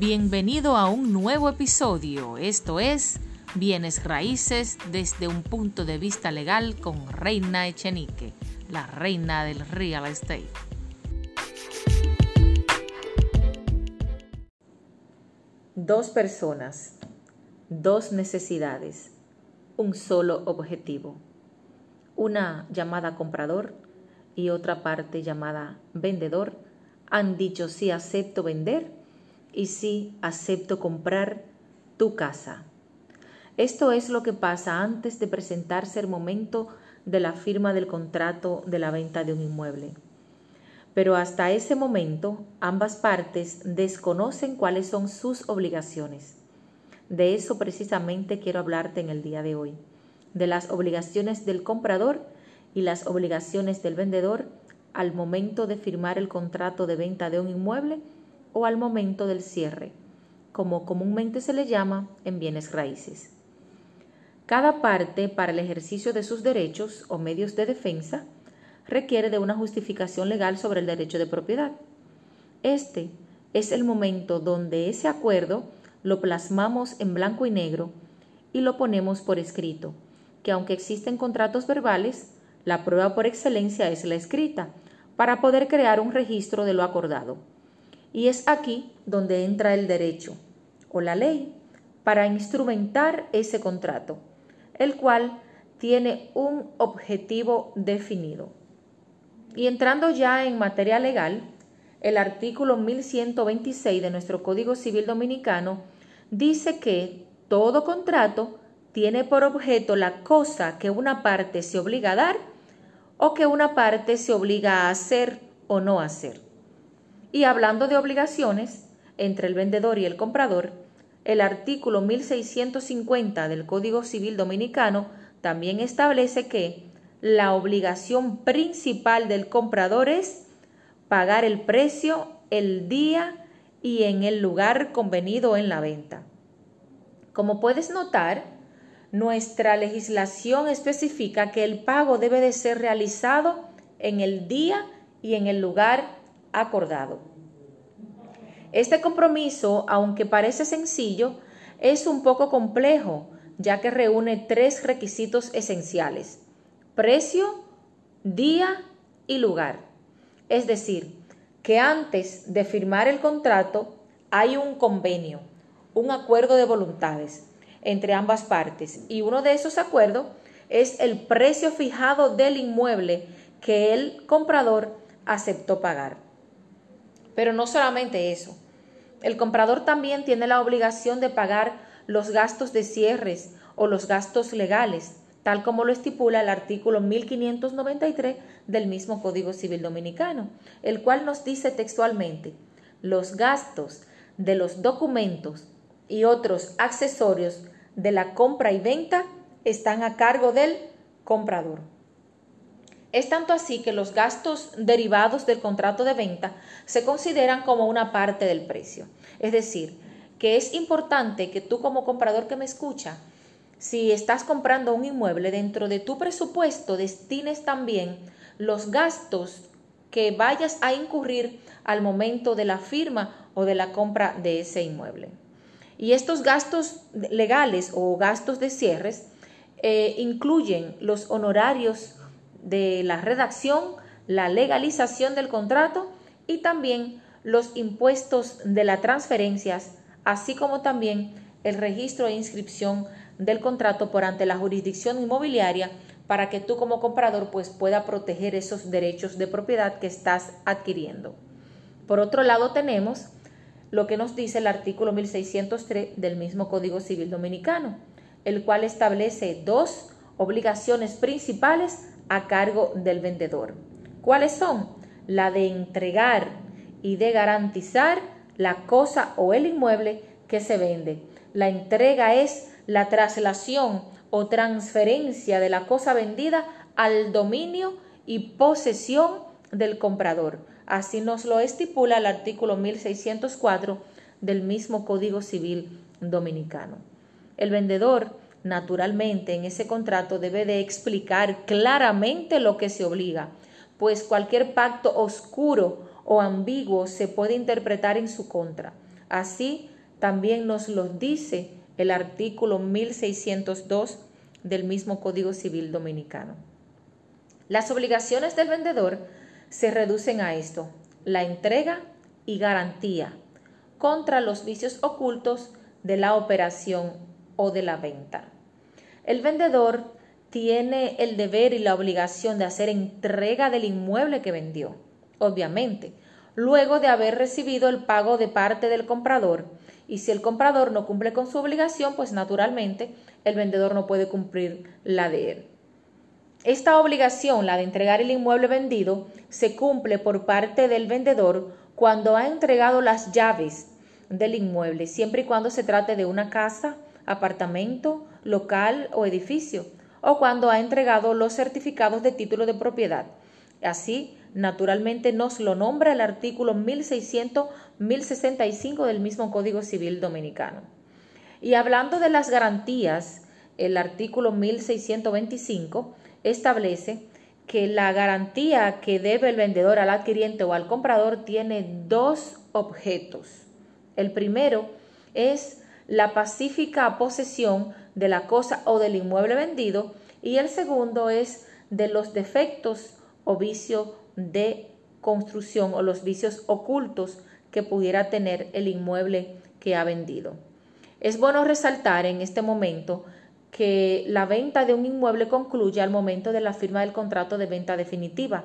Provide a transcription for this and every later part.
Bienvenido a un nuevo episodio. Esto es Bienes Raíces desde un punto de vista legal con Reina Echenique, la reina del real estate. Dos personas, dos necesidades, un solo objetivo. Una llamada comprador y otra parte llamada vendedor han dicho sí acepto vender y sí acepto comprar tu casa. Esto es lo que pasa antes de presentarse el momento de la firma del contrato de la venta de un inmueble. Pero hasta ese momento ambas partes desconocen cuáles son sus obligaciones. De eso precisamente quiero hablarte en el día de hoy, de las obligaciones del comprador y las obligaciones del vendedor al momento de firmar el contrato de venta de un inmueble o al momento del cierre, como comúnmente se le llama en bienes raíces. Cada parte para el ejercicio de sus derechos o medios de defensa requiere de una justificación legal sobre el derecho de propiedad. Este es el momento donde ese acuerdo lo plasmamos en blanco y negro y lo ponemos por escrito, que aunque existen contratos verbales, la prueba por excelencia es la escrita, para poder crear un registro de lo acordado. Y es aquí donde entra el derecho o la ley para instrumentar ese contrato, el cual tiene un objetivo definido. Y entrando ya en materia legal, el artículo 1126 de nuestro Código Civil Dominicano dice que todo contrato tiene por objeto la cosa que una parte se obliga a dar o que una parte se obliga a hacer o no hacer. Y hablando de obligaciones entre el vendedor y el comprador, el artículo 1650 del Código Civil Dominicano también establece que la obligación principal del comprador es pagar el precio el día y en el lugar convenido en la venta. Como puedes notar, nuestra legislación especifica que el pago debe de ser realizado en el día y en el lugar acordado. Este compromiso, aunque parece sencillo, es un poco complejo, ya que reúne tres requisitos esenciales. Precio, día y lugar. Es decir, que antes de firmar el contrato hay un convenio, un acuerdo de voluntades entre ambas partes y uno de esos acuerdos es el precio fijado del inmueble que el comprador aceptó pagar. Pero no solamente eso. El comprador también tiene la obligación de pagar los gastos de cierres o los gastos legales, tal como lo estipula el artículo 1593 del mismo Código Civil Dominicano, el cual nos dice textualmente, los gastos de los documentos y otros accesorios de la compra y venta están a cargo del comprador. Es tanto así que los gastos derivados del contrato de venta se consideran como una parte del precio. Es decir, que es importante que tú como comprador que me escucha, si estás comprando un inmueble dentro de tu presupuesto, destines también los gastos que vayas a incurrir al momento de la firma o de la compra de ese inmueble. Y estos gastos legales o gastos de cierres eh, incluyen los honorarios de la redacción, la legalización del contrato y también los impuestos de las transferencias, así como también el registro e inscripción del contrato por ante la jurisdicción inmobiliaria para que tú como comprador pues pueda proteger esos derechos de propiedad que estás adquiriendo. Por otro lado tenemos lo que nos dice el artículo 1603 del mismo Código Civil Dominicano, el cual establece dos obligaciones principales a cargo del vendedor. ¿Cuáles son? La de entregar y de garantizar la cosa o el inmueble que se vende. La entrega es la traslación o transferencia de la cosa vendida al dominio y posesión del comprador. Así nos lo estipula el artículo 1604 del mismo Código Civil Dominicano. El vendedor Naturalmente, en ese contrato debe de explicar claramente lo que se obliga, pues cualquier pacto oscuro o ambiguo se puede interpretar en su contra. Así también nos lo dice el artículo 1602 del mismo Código Civil Dominicano. Las obligaciones del vendedor se reducen a esto, la entrega y garantía contra los vicios ocultos de la operación o de la venta. El vendedor tiene el deber y la obligación de hacer entrega del inmueble que vendió, obviamente, luego de haber recibido el pago de parte del comprador. Y si el comprador no cumple con su obligación, pues naturalmente el vendedor no puede cumplir la de él. Esta obligación, la de entregar el inmueble vendido, se cumple por parte del vendedor cuando ha entregado las llaves del inmueble, siempre y cuando se trate de una casa, apartamento, local o edificio, o cuando ha entregado los certificados de título de propiedad. Así, naturalmente nos lo nombra el artículo 1600-1065 del mismo Código Civil Dominicano. Y hablando de las garantías, el artículo 1625 establece que la garantía que debe el vendedor al adquiriente o al comprador tiene dos objetos. El primero es la pacífica posesión de la cosa o del inmueble vendido y el segundo es de los defectos o vicios de construcción o los vicios ocultos que pudiera tener el inmueble que ha vendido. Es bueno resaltar en este momento que la venta de un inmueble concluye al momento de la firma del contrato de venta definitiva,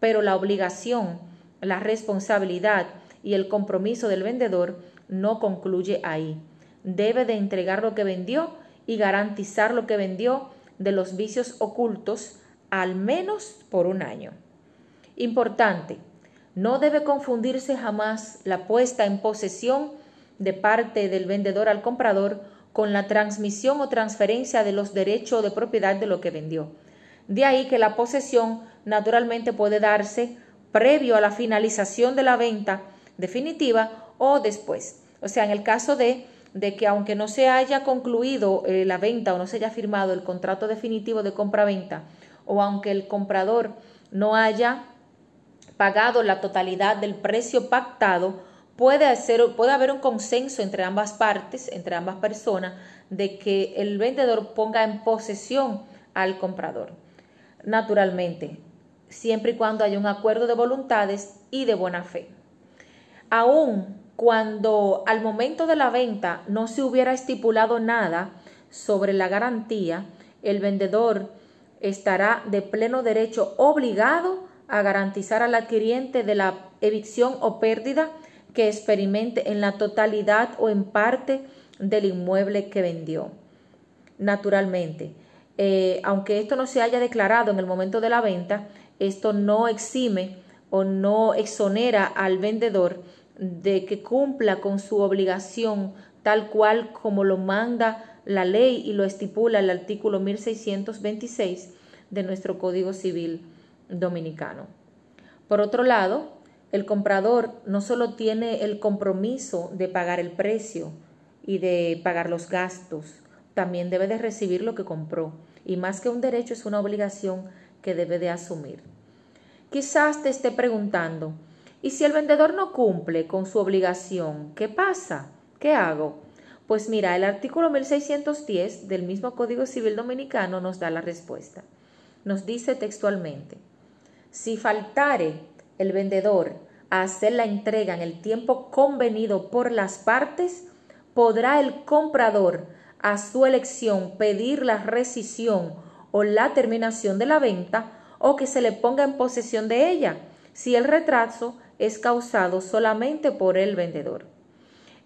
pero la obligación, la responsabilidad y el compromiso del vendedor no concluye ahí. Debe de entregar lo que vendió y garantizar lo que vendió de los vicios ocultos al menos por un año. Importante, no debe confundirse jamás la puesta en posesión de parte del vendedor al comprador con la transmisión o transferencia de los derechos de propiedad de lo que vendió. De ahí que la posesión naturalmente puede darse previo a la finalización de la venta definitiva o después. O sea, en el caso de, de que aunque no se haya concluido eh, la venta o no se haya firmado el contrato definitivo de compra-venta, o aunque el comprador no haya pagado la totalidad del precio pactado, puede, puede haber un consenso entre ambas partes, entre ambas personas, de que el vendedor ponga en posesión al comprador. Naturalmente, siempre y cuando haya un acuerdo de voluntades y de buena fe. Aún cuando al momento de la venta no se hubiera estipulado nada sobre la garantía, el vendedor estará de pleno derecho obligado a garantizar al adquiriente de la evicción o pérdida que experimente en la totalidad o en parte del inmueble que vendió. Naturalmente, eh, aunque esto no se haya declarado en el momento de la venta, esto no exime o no exonera al vendedor de que cumpla con su obligación tal cual como lo manda la ley y lo estipula el artículo 1626 de nuestro Código Civil dominicano. Por otro lado, el comprador no solo tiene el compromiso de pagar el precio y de pagar los gastos, también debe de recibir lo que compró y más que un derecho es una obligación que debe de asumir. Quizás te esté preguntando, y si el vendedor no cumple con su obligación, ¿qué pasa? ¿Qué hago? Pues mira, el artículo 1610 del mismo Código Civil Dominicano nos da la respuesta. Nos dice textualmente, si faltare el vendedor a hacer la entrega en el tiempo convenido por las partes, podrá el comprador a su elección pedir la rescisión o la terminación de la venta o que se le ponga en posesión de ella, si el retraso es causado solamente por el vendedor.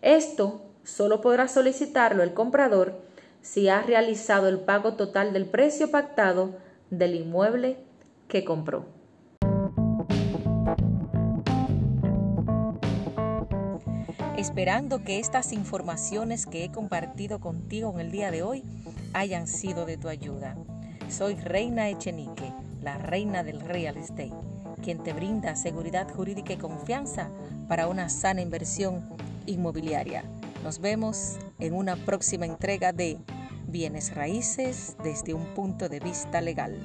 Esto solo podrá solicitarlo el comprador si ha realizado el pago total del precio pactado del inmueble que compró. Esperando que estas informaciones que he compartido contigo en el día de hoy hayan sido de tu ayuda. Soy Reina Echenique, la reina del real estate quien te brinda seguridad jurídica y confianza para una sana inversión inmobiliaria. Nos vemos en una próxima entrega de Bienes Raíces desde un punto de vista legal.